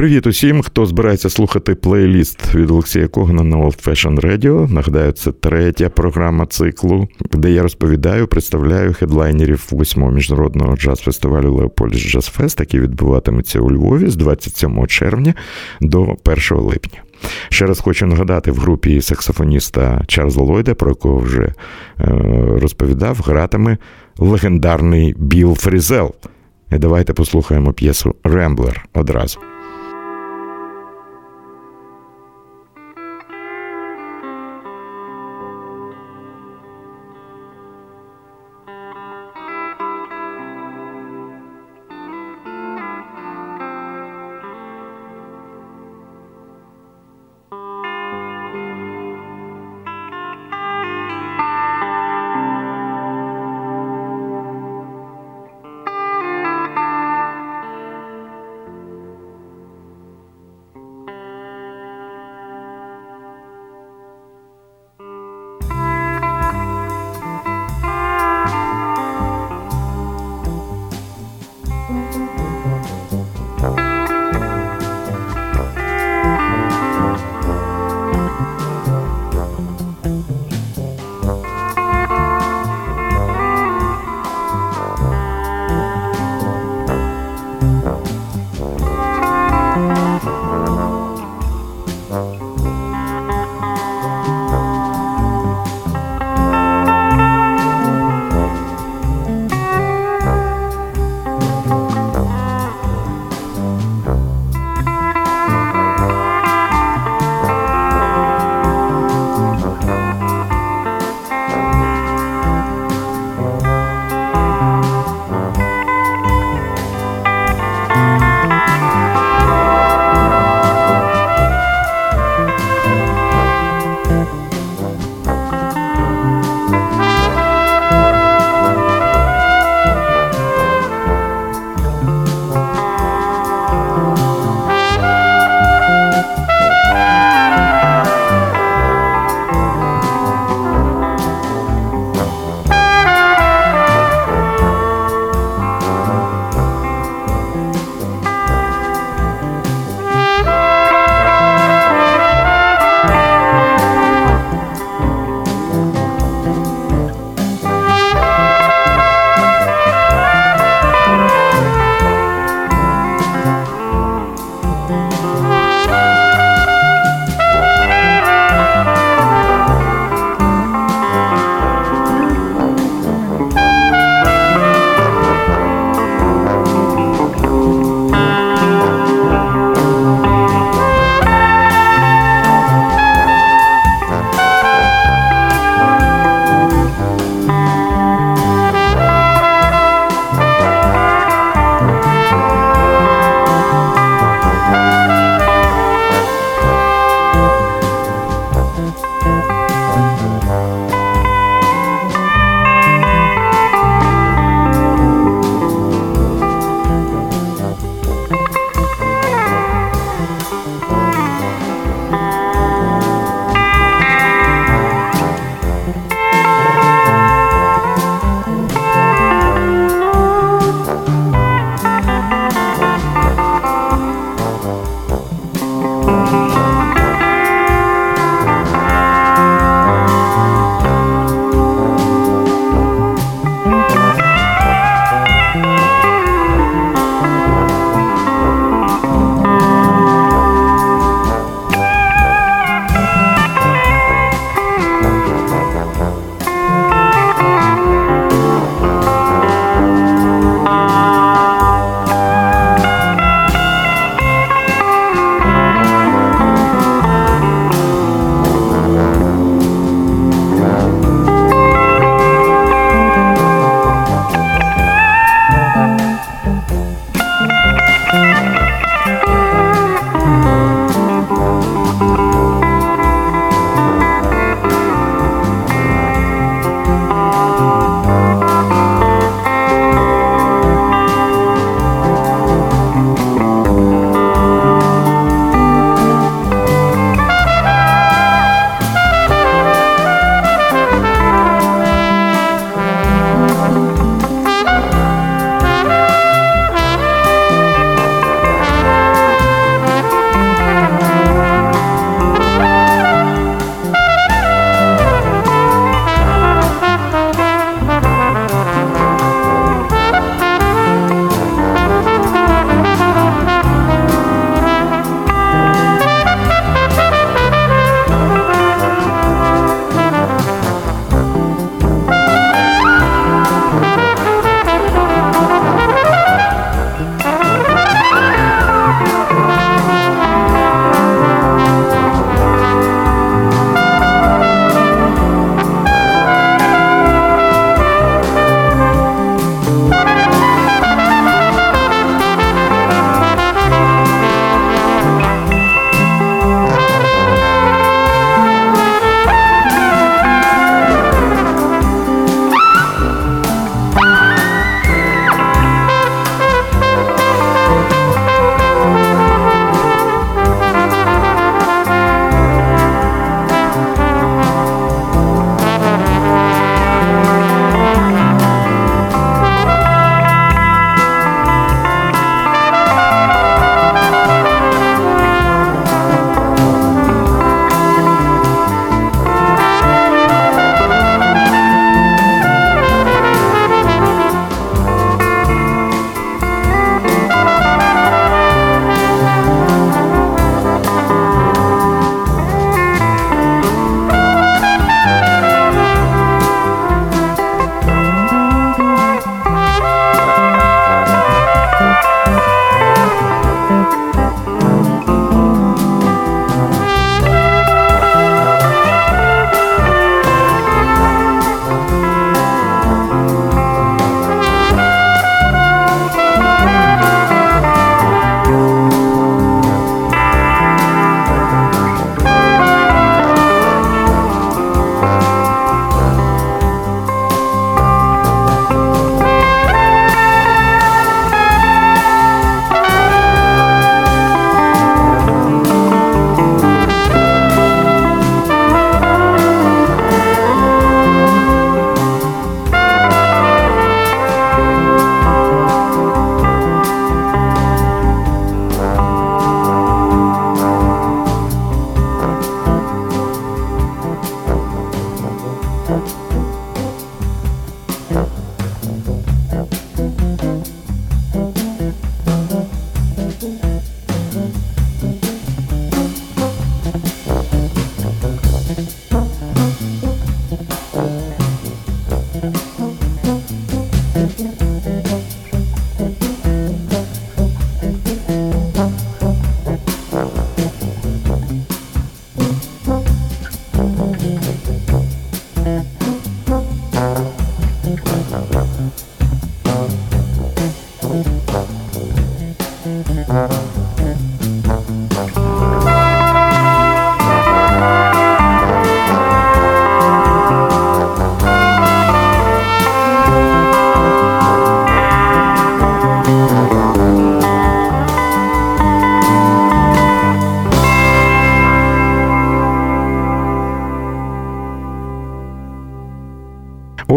Привіт усім, хто збирається слухати плейліст від Олексія Когана на Old Fashion Radio. Нагадаю, це третя програма циклу, де я розповідаю, представляю хедлайнерів восьмого міжнародного джаз-фестивалю Leopolis Jazz Fest, який відбуватиметься у Львові з 27 червня до 1 липня. Ще раз хочу нагадати в групі саксофоніста Чарльза Ллойда, про якого вже е, розповідав, гратиме легендарний Біл Фрізел. І давайте послухаємо п'єсу Ремблер одразу.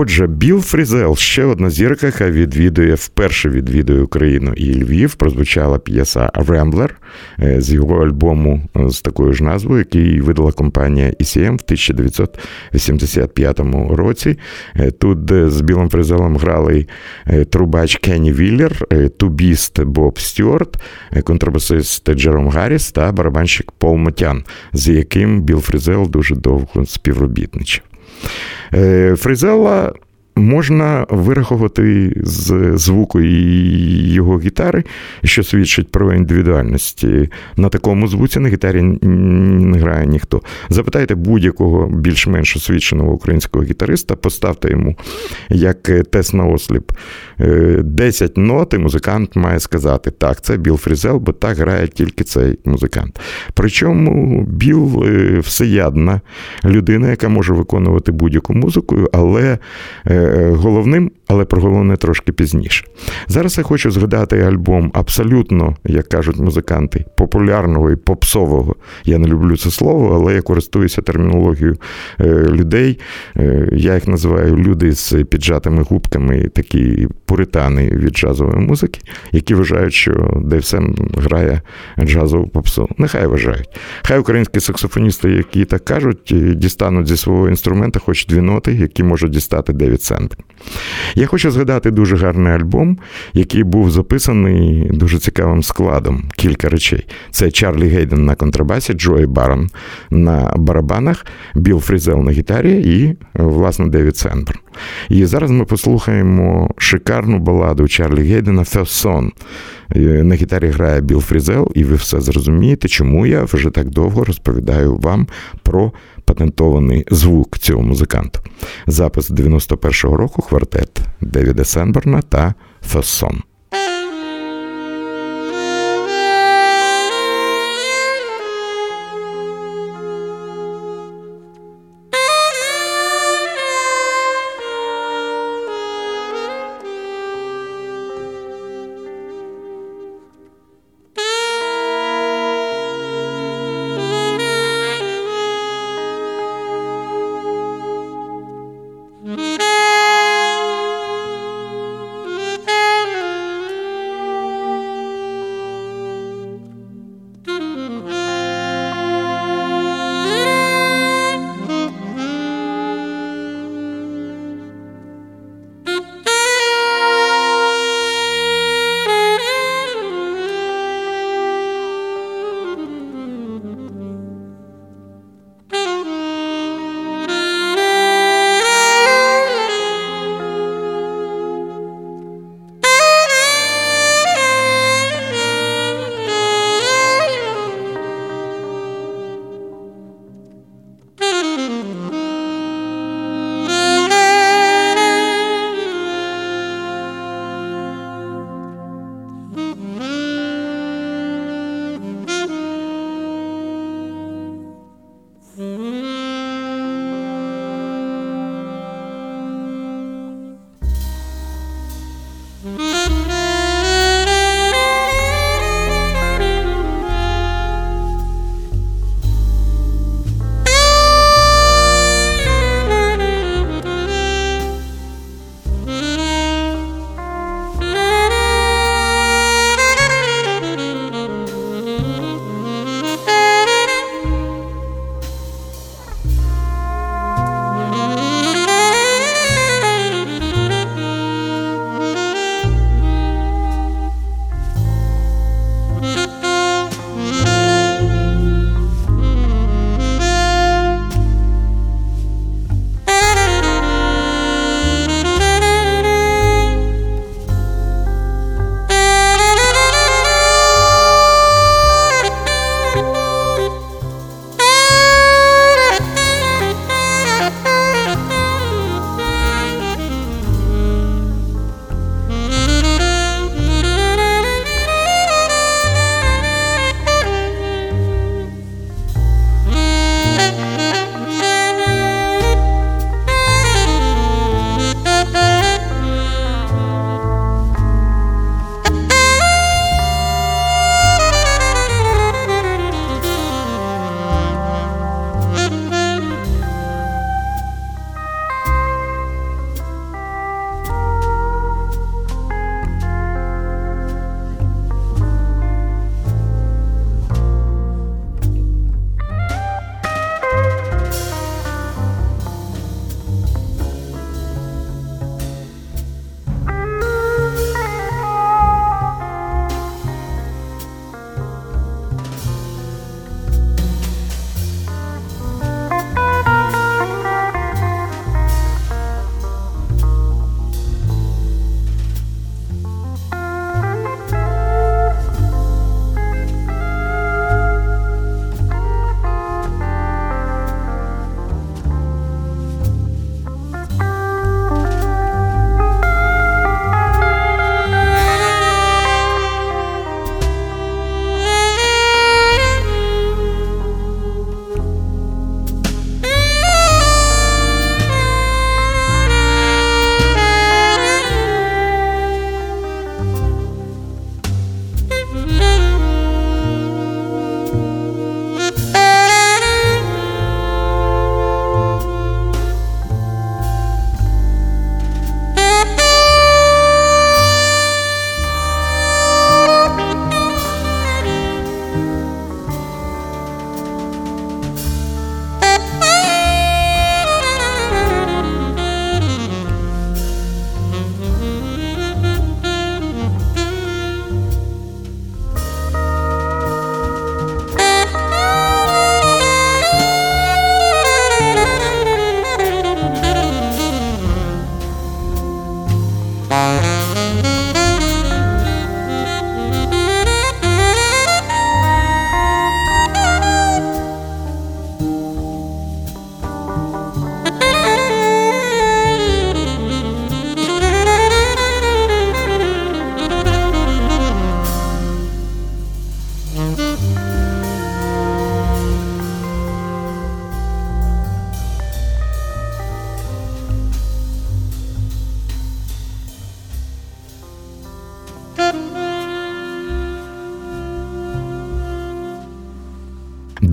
Отже, Біл Фрізел ще одна зірка, яка відвідує вперше відвідує Україну і Львів. Прозвучала п'єса Rambler з його альбому е, з такою ж назвою, який видала компанія ECM в 1985 році. Е, тут е, з Білом Фрізелом грали трубач Кенні Вілер, тубіст Боб Стюарт, контрабасист Джером Гарріс та барабанщик Пол Мотян, з яким Біл Фрізел дуже довго співробітничав. Фрізела можна вирахувати з звуку і його гітари, що свідчить про індивідуальність. На такому звуці на гітарі не грає ніхто. Запитайте будь-якого більш-менш освіченого українського гітариста, поставте йому як тест наосліп 10 нот, і музикант має сказати, так, це Біл Фрізел, бо так грає тільки цей музикант. Причому Біл е, всеядна людина, яка може виконувати будь-яку музику, але е, головним, але про головне трошки пізніше. Зараз я хочу згадати альбом абсолютно, як кажуть музиканти, популярного і попсового. Я не люблю це слово, але я користуюся термінологією е, людей. Е, я їх називаю люди з піджатими губками, такі пуритани від джазової музики, які вважають, що Девсем грає джазову попсу. Нехай вважають. Хай українські саксофоністи, які так кажуть, дістануть зі свого інструмента хоч дві ноти, які можуть дістати Девід Сенборн. Я хочу згадати дуже гарний альбом, який був записаний дуже цікавим складом. Кілька речей. Це Чарлі Гейден на контрабасі, Джої Барон на барабанах, Біл Фрізел на гітарі і, власне, Девід Сенборн. І зараз ми послухаємо шикарну баладу Чарлі Гейдена «First Song». На гітарі грає Біл Фрізел, і ви все зрозумієте, чому я вже так довго розповідаю вам про патентований звук цього музиканта. Запис 91-го року квартет Девіда Сенберна та Фессон.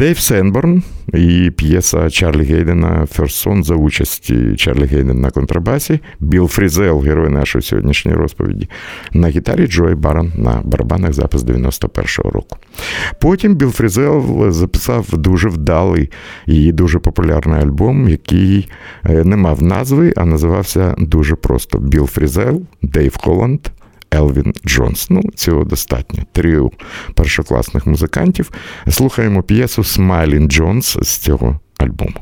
Дейв Сенборн і п'єса Чарлі Гейдена First Song за участі Чарлі Гейден на контрабасі, Біл Фрізел, герой нашої сьогоднішньої розповіді, на гітарі Джой Барон на барабанах запис 91-го року. Потім Біл Фрізел записав дуже вдалий і дуже популярний альбом, який е, не мав назви, а називався дуже просто Біл Фрізел, Дейв Холланд. Елвін Джонс. Ну, цього достатньо. Тріо першокласних музикантів. Слухаємо п'єсу Смайлін Джонс з цього альбому.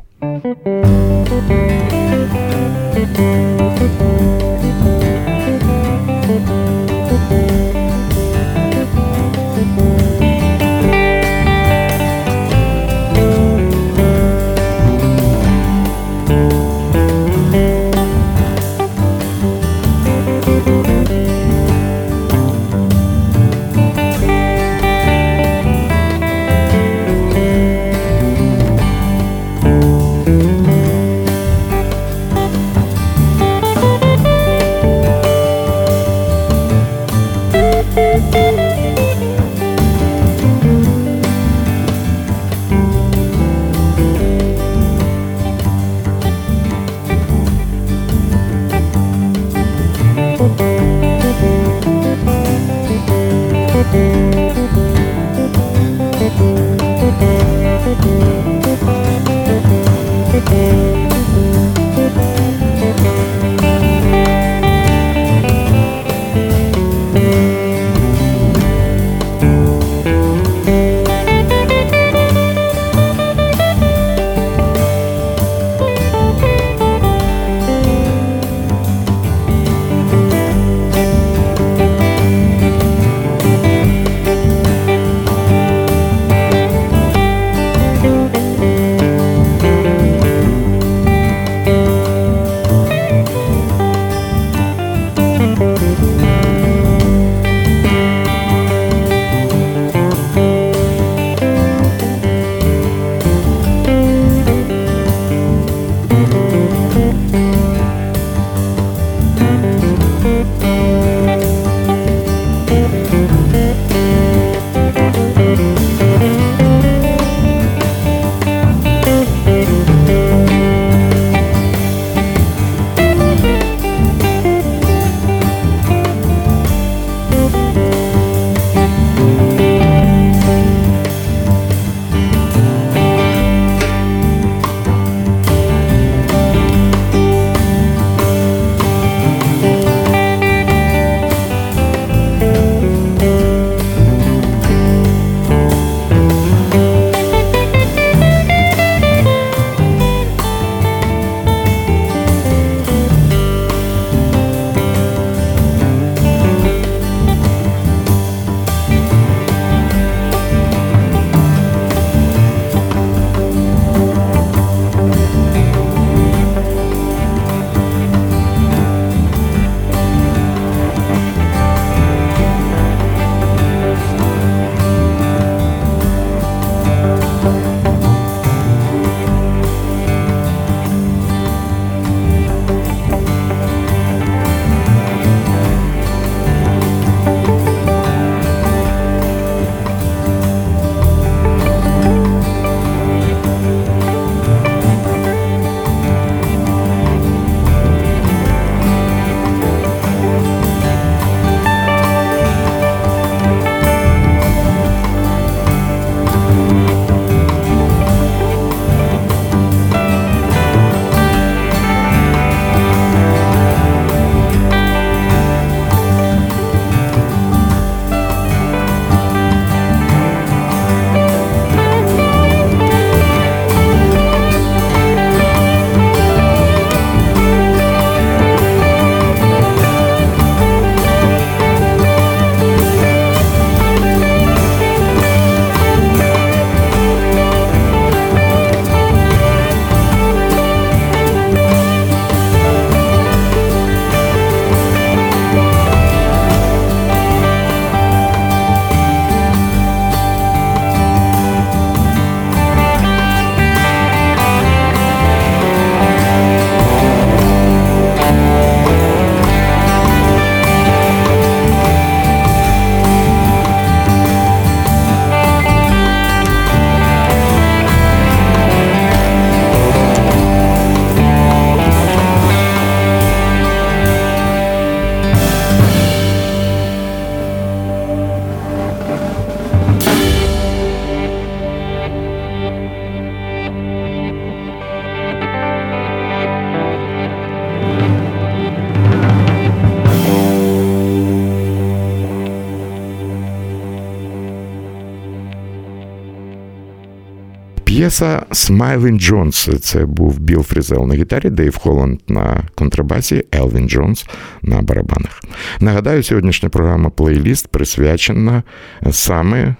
П'єса Smilin' Jones. Це був Біл Фрізел на гітарі, Дейв Холланд на контрабасі, Елвін Джонс на барабанах. Нагадаю, сьогоднішня програма плейліст присвячена саме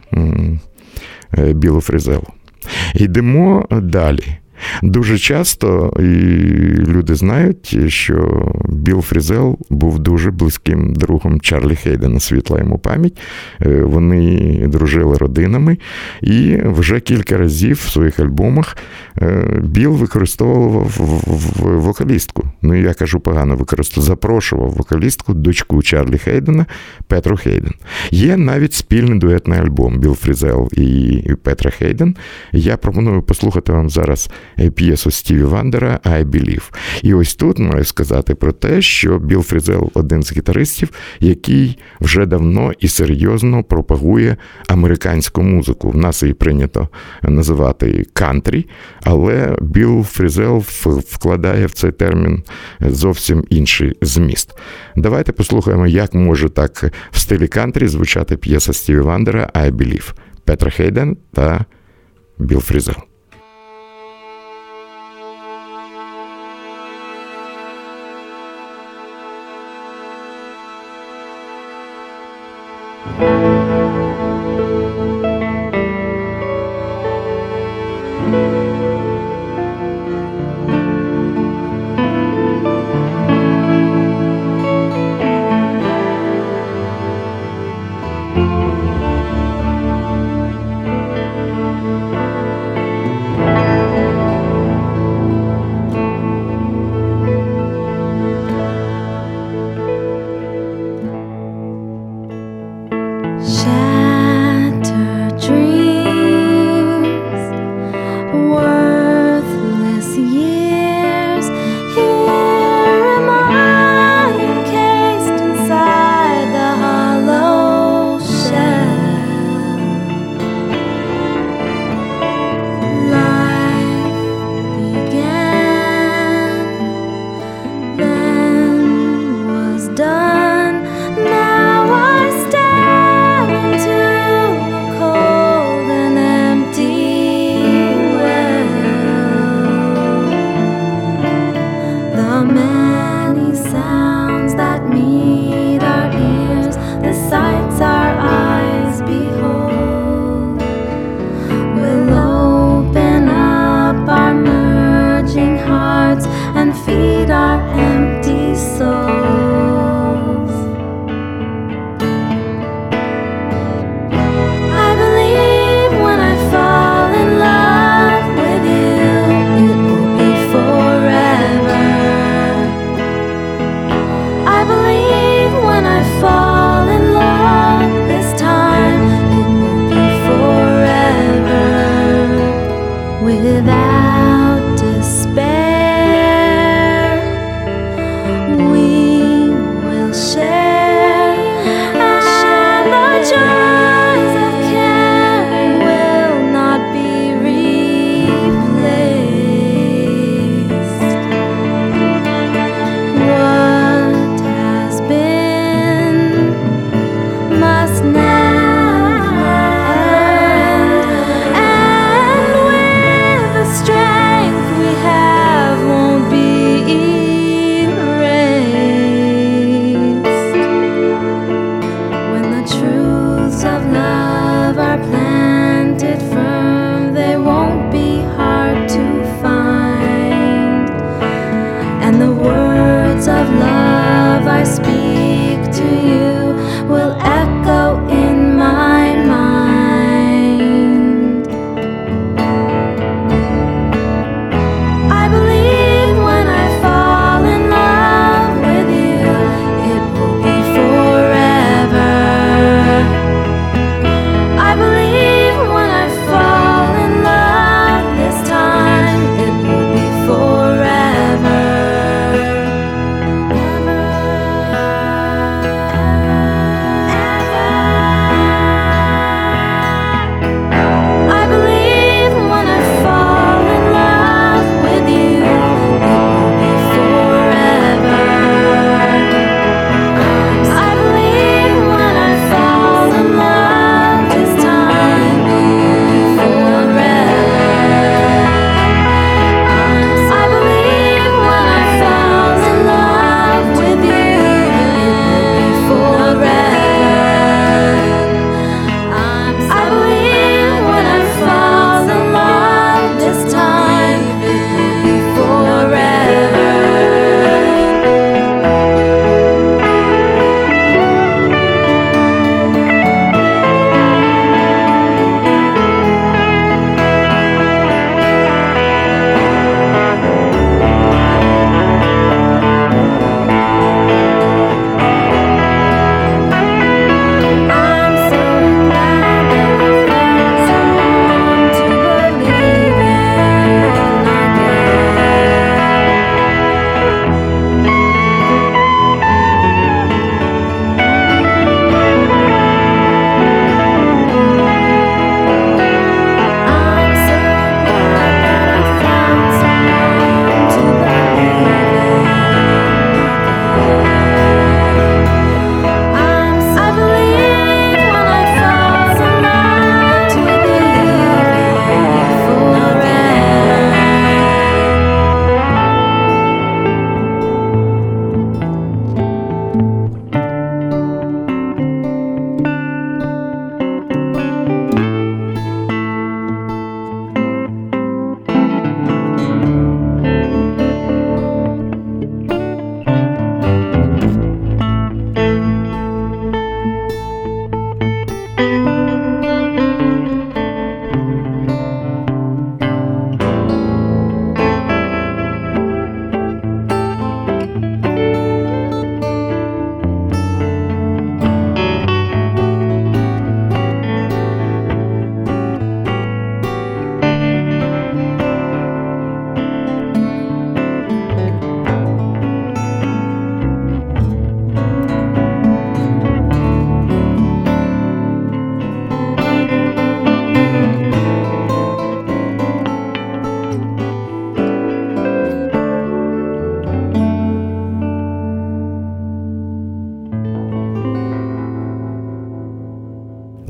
е, Білу Фрізелу. Йдемо далі. Дуже часто і люди знають, що Біл Фрізел був дуже близьким другом Чарлі Хейдена, світла йому пам'ять. Е, вони дружили родинами, і вже кілька разів в своїх альбомах е, Біл використовував вокалістку. Ну, я кажу погано, використовував, запрошував вокалістку, дочку Чарлі Хейдена, Петру Хейден. Є навіть спільний дуетний альбом Біл Фрізел і Петра Хейден. Я пропоную послухати вам зараз. Е, п'єсу Стіві Вандера «I Believe». І ось тут маю сказати про те, що Біл Фрізел один з гітаристів, який вже давно і серйозно пропагує американську музику. В нас її прийнято називати кантрі, але Біл Фрізел вкладає в цей термін зовсім інший зміст. Давайте послухаємо, як може так в стилі кантрі звучати п'єса Стіві Вандера «I Believe» Петра Хейден та Біл Фрізел.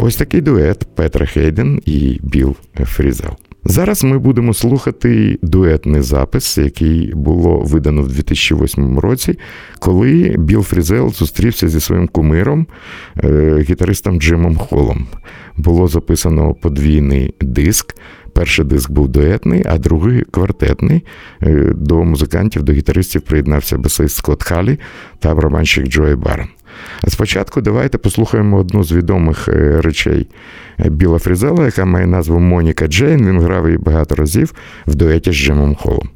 Ось такий дует Петра Хейден і Біл Фрізел. Зараз ми будемо слухати дуетний запис, який було видано в 2008 році, коли Біл Фрізел зустрівся зі своїм кумиром, е, гітаристом Джимом Холлом. Було записано подвійний диск. Перший диск був дуетний, а другий квартетний. Е, до музикантів, до гітаристів приєднався басист Скотт Халі та барабанщик Джої Барн. А спочатку давайте послухаємо одну з відомих е, речей Біла Фрізела, яка має назву Моніка Джейн. Він грав її багато разів в дуеті з Джимом Холом.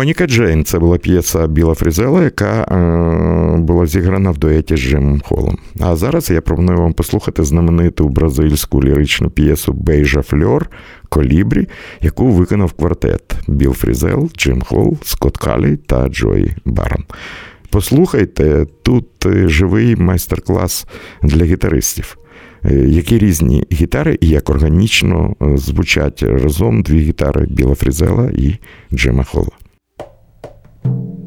Моніка Джейн це була п'єса Біла Фрізела, яка е, була зіграна в дуеті з Джимом Холом. А зараз я пропоную вам послухати знамениту бразильську ліричну п'єсу Бейжа Фльор Колібрі, яку виконав квартет Біл Фрізел, Джим Холл, Скотт Калі та Джой Барон. Послухайте, тут е, живий майстер-клас для гітаристів. Е, які різні гітари і як органічно звучать разом дві гітари Біла Фрізела і Джима Холла. you.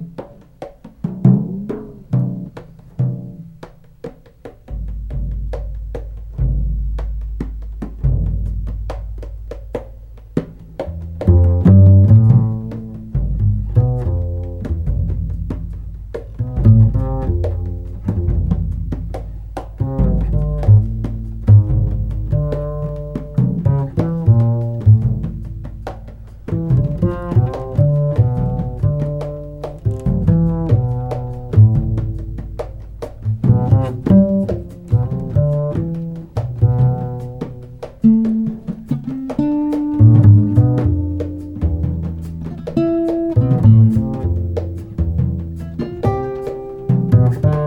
Bye.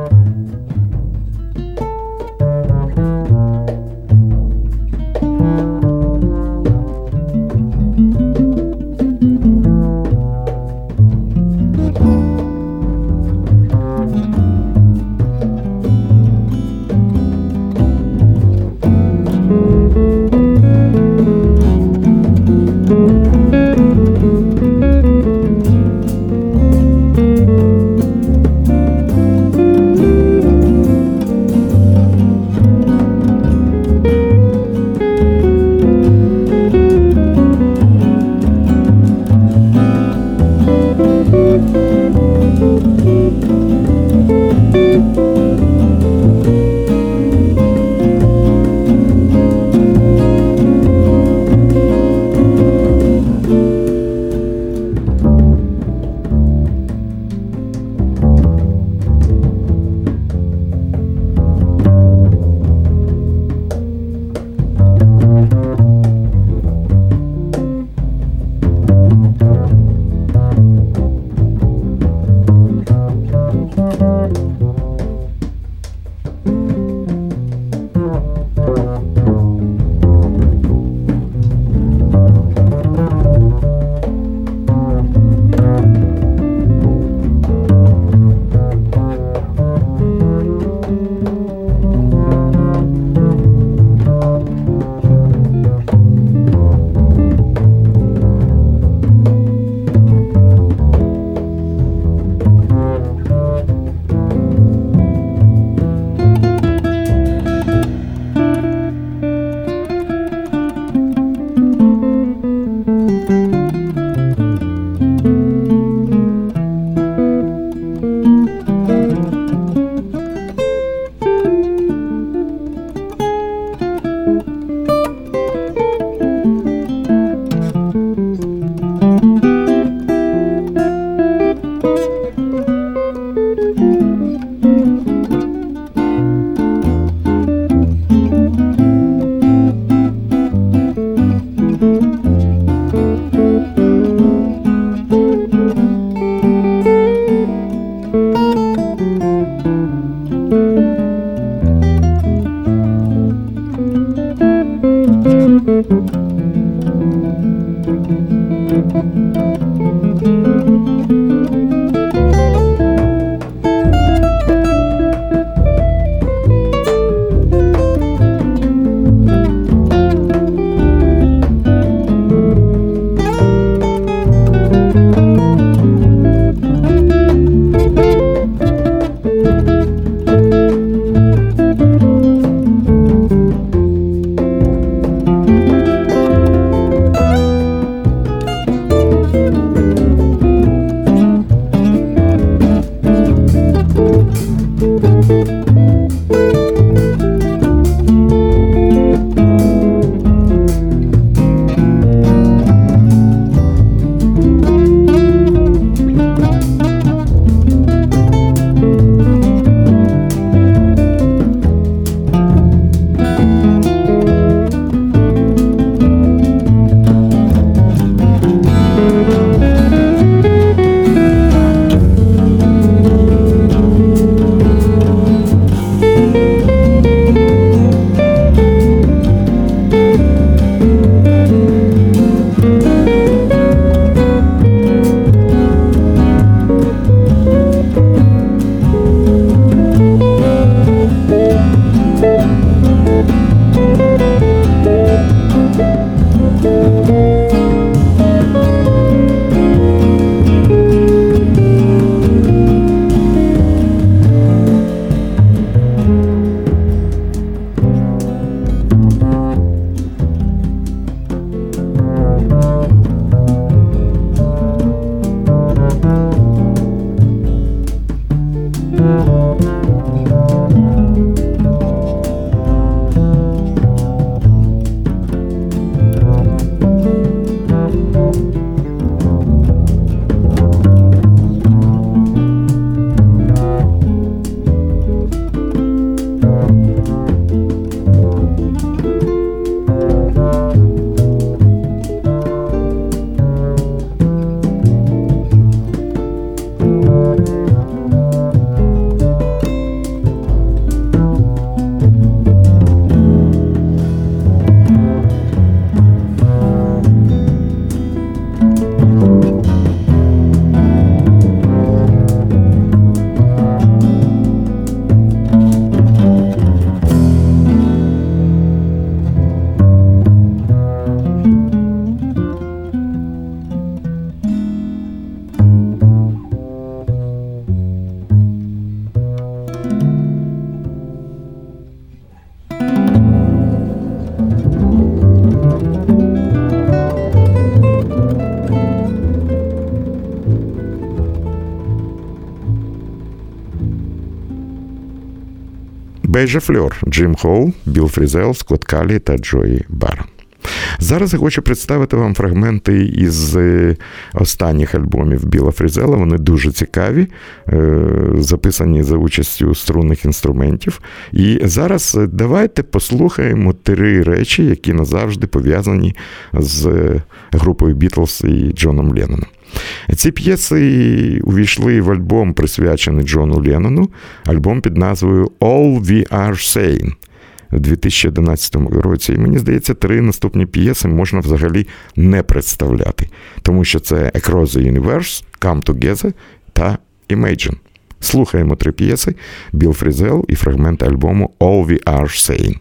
Бейжа Фльор, Джим Хоу, Білл Фрізел, Скотт Калі та Джої Барн. Зараз я хочу представити вам фрагменти із е, останніх альбомів Біла Фрізела. Вони дуже цікаві, е, записані за участю струнних інструментів. І зараз давайте послухаємо три речі, які назавжди пов'язані з групою Бітлз і Джоном Ленноном. Ці п'єси увійшли в альбом, присвячений Джону Леннону, альбом під назвою All We Are Saying у 2011 році. І мені здається, три наступні п'єси можна взагалі не представляти, тому що це Across the Universe, Come Together та Imagine. Слухаємо три п'єси Біл Фрізел і фрагмент альбому All We Are Saying.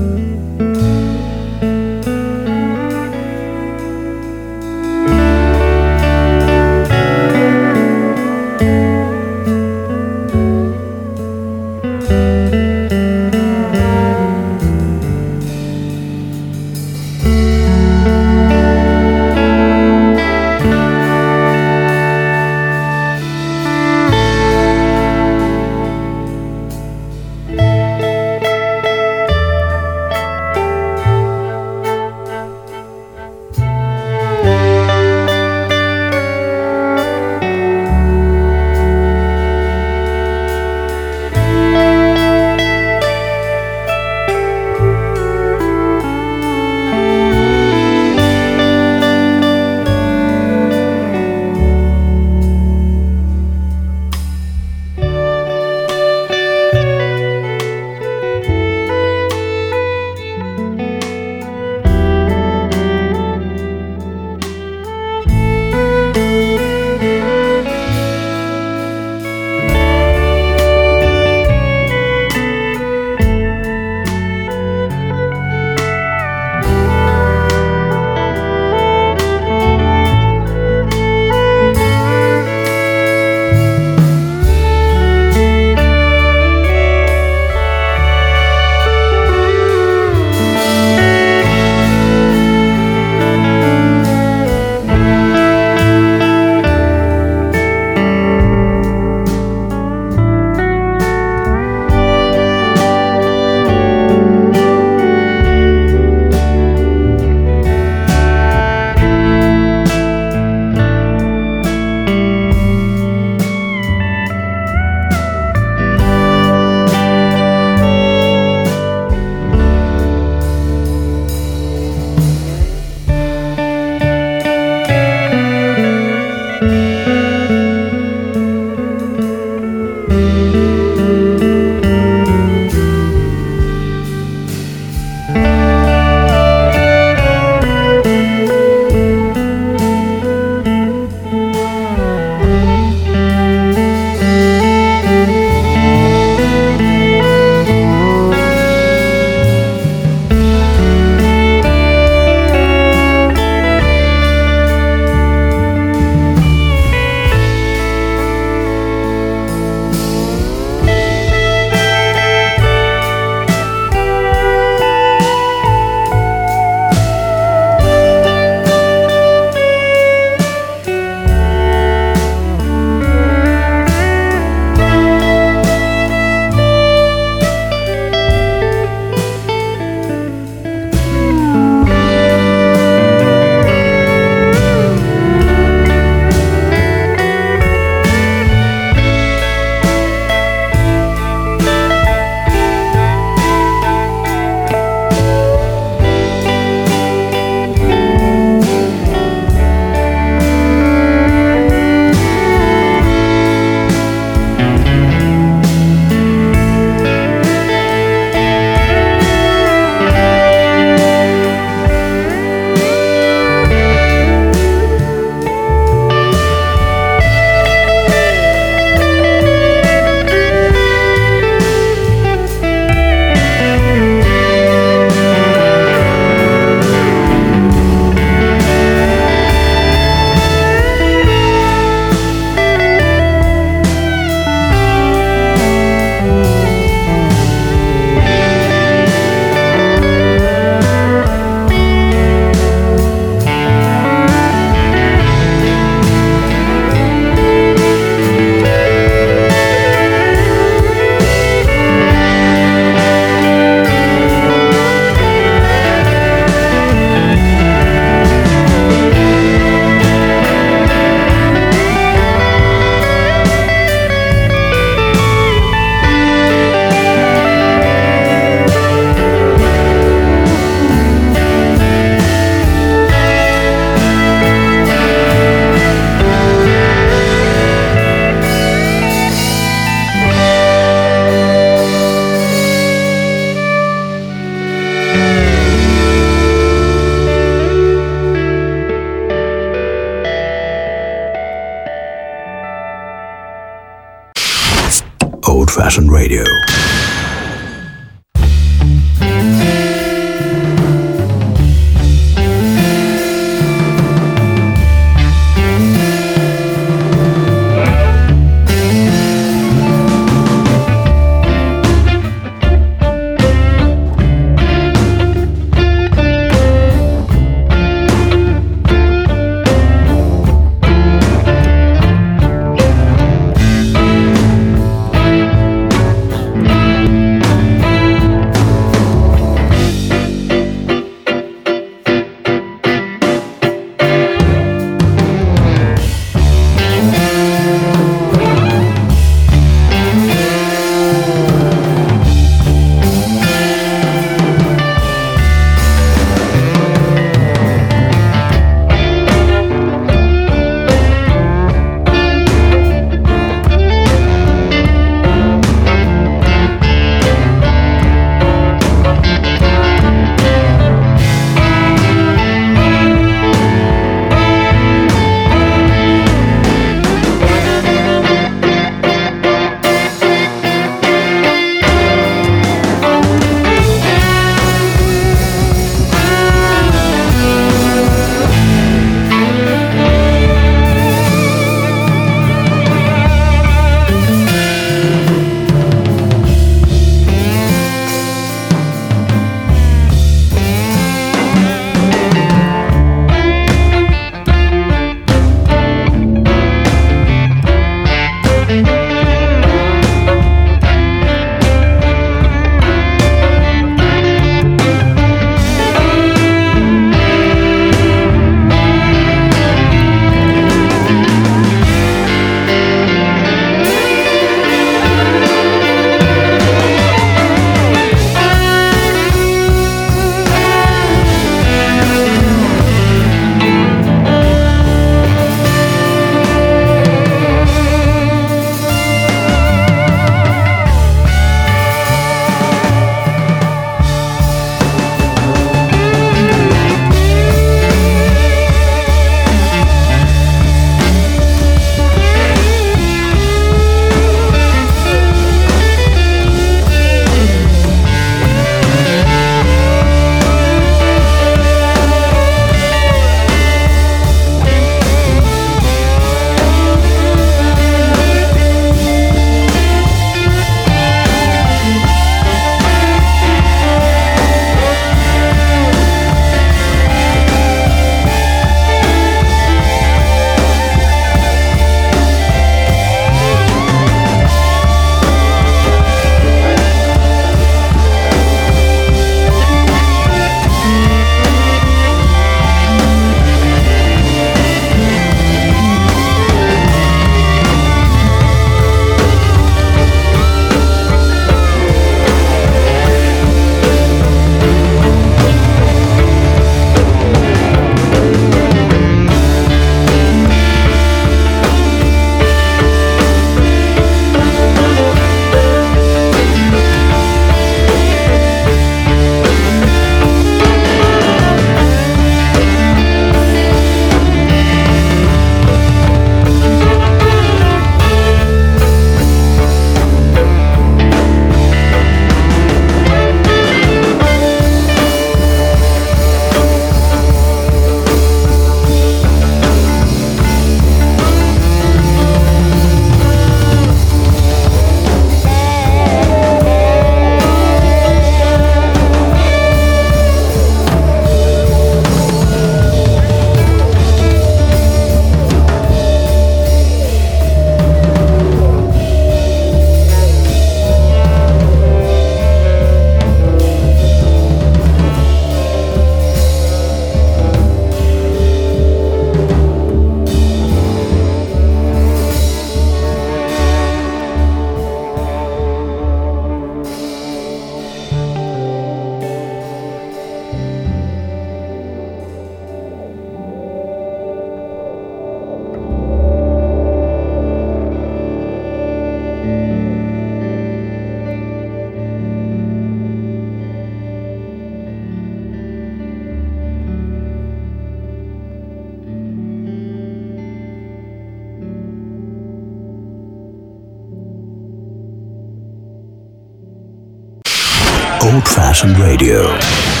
Radio.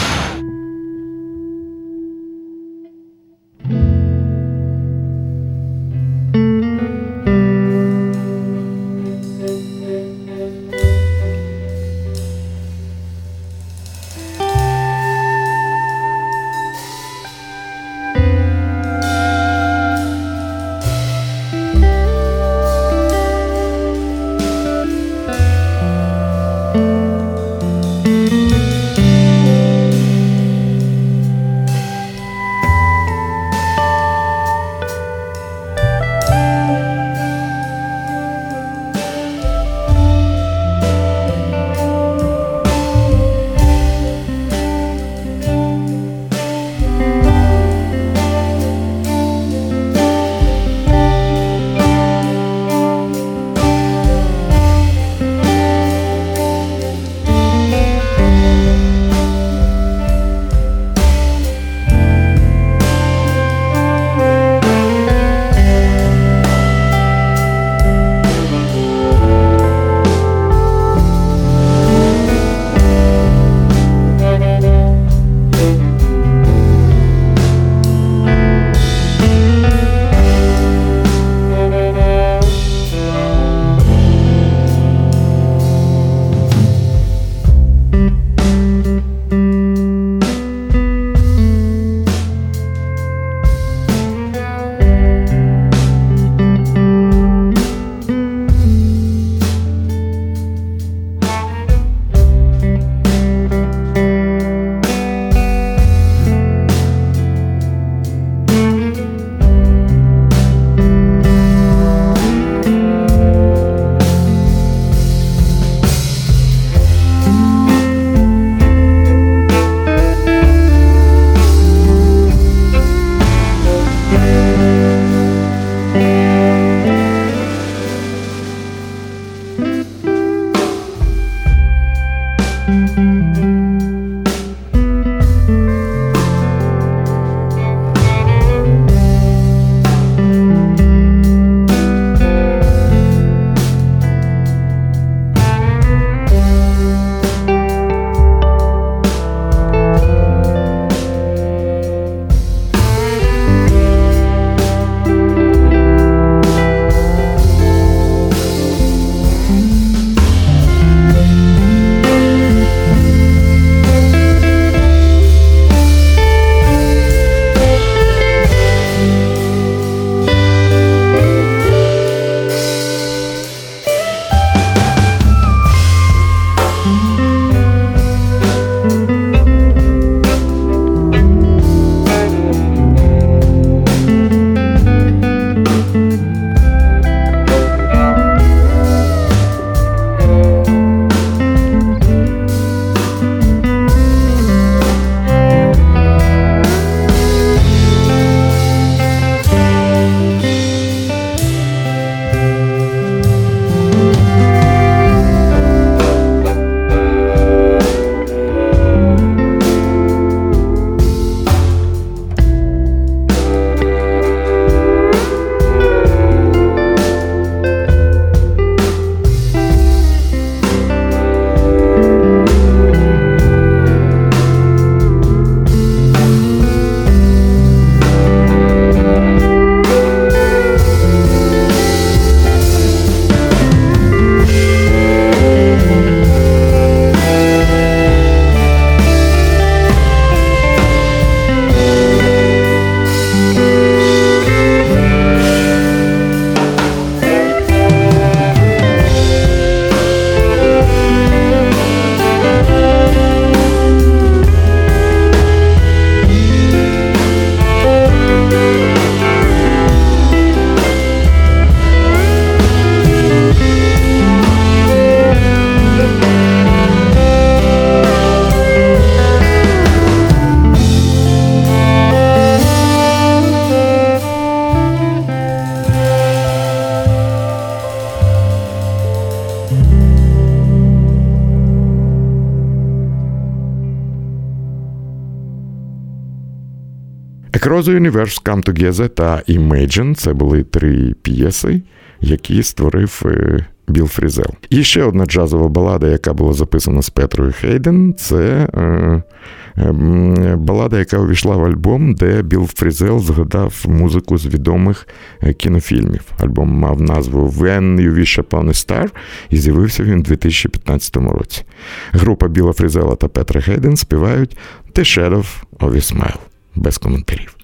The Universe Come Together та Imagine це були три п'єси, які створив Біл Фрізел. І ще одна джазова балада, яка була записана з Петрою Хейден, це е, е, балада, яка увійшла в альбом, де Біл Фрізел згадав музику з відомих е, кінофільмів. Альбом мав назву When You Wish Upon a Star і з'явився він у 2015 році. Група Біла Фрізела та Петра Хейден співають The Shadow of a Smile. Без коментарів.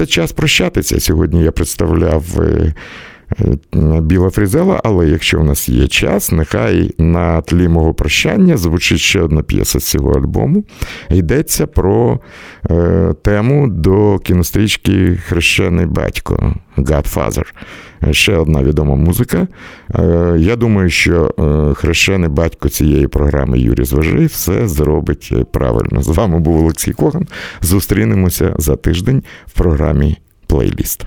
Здається, час прощатися. Сьогодні я представляв. е, е, Біла Фрізела, але якщо у нас є час, нехай на тлі мого прощання звучить ще одна п'єса з цього альбому. Йдеться про е, тему до кінострічки Хрещений батько Godfather. Ще одна відома музика. Е, я думаю, що е, хрещений батько цієї програми Юрій Зважий все зробить правильно. З вами був Олексій Коган. Зустрінемося за тиждень в програмі Плейліст.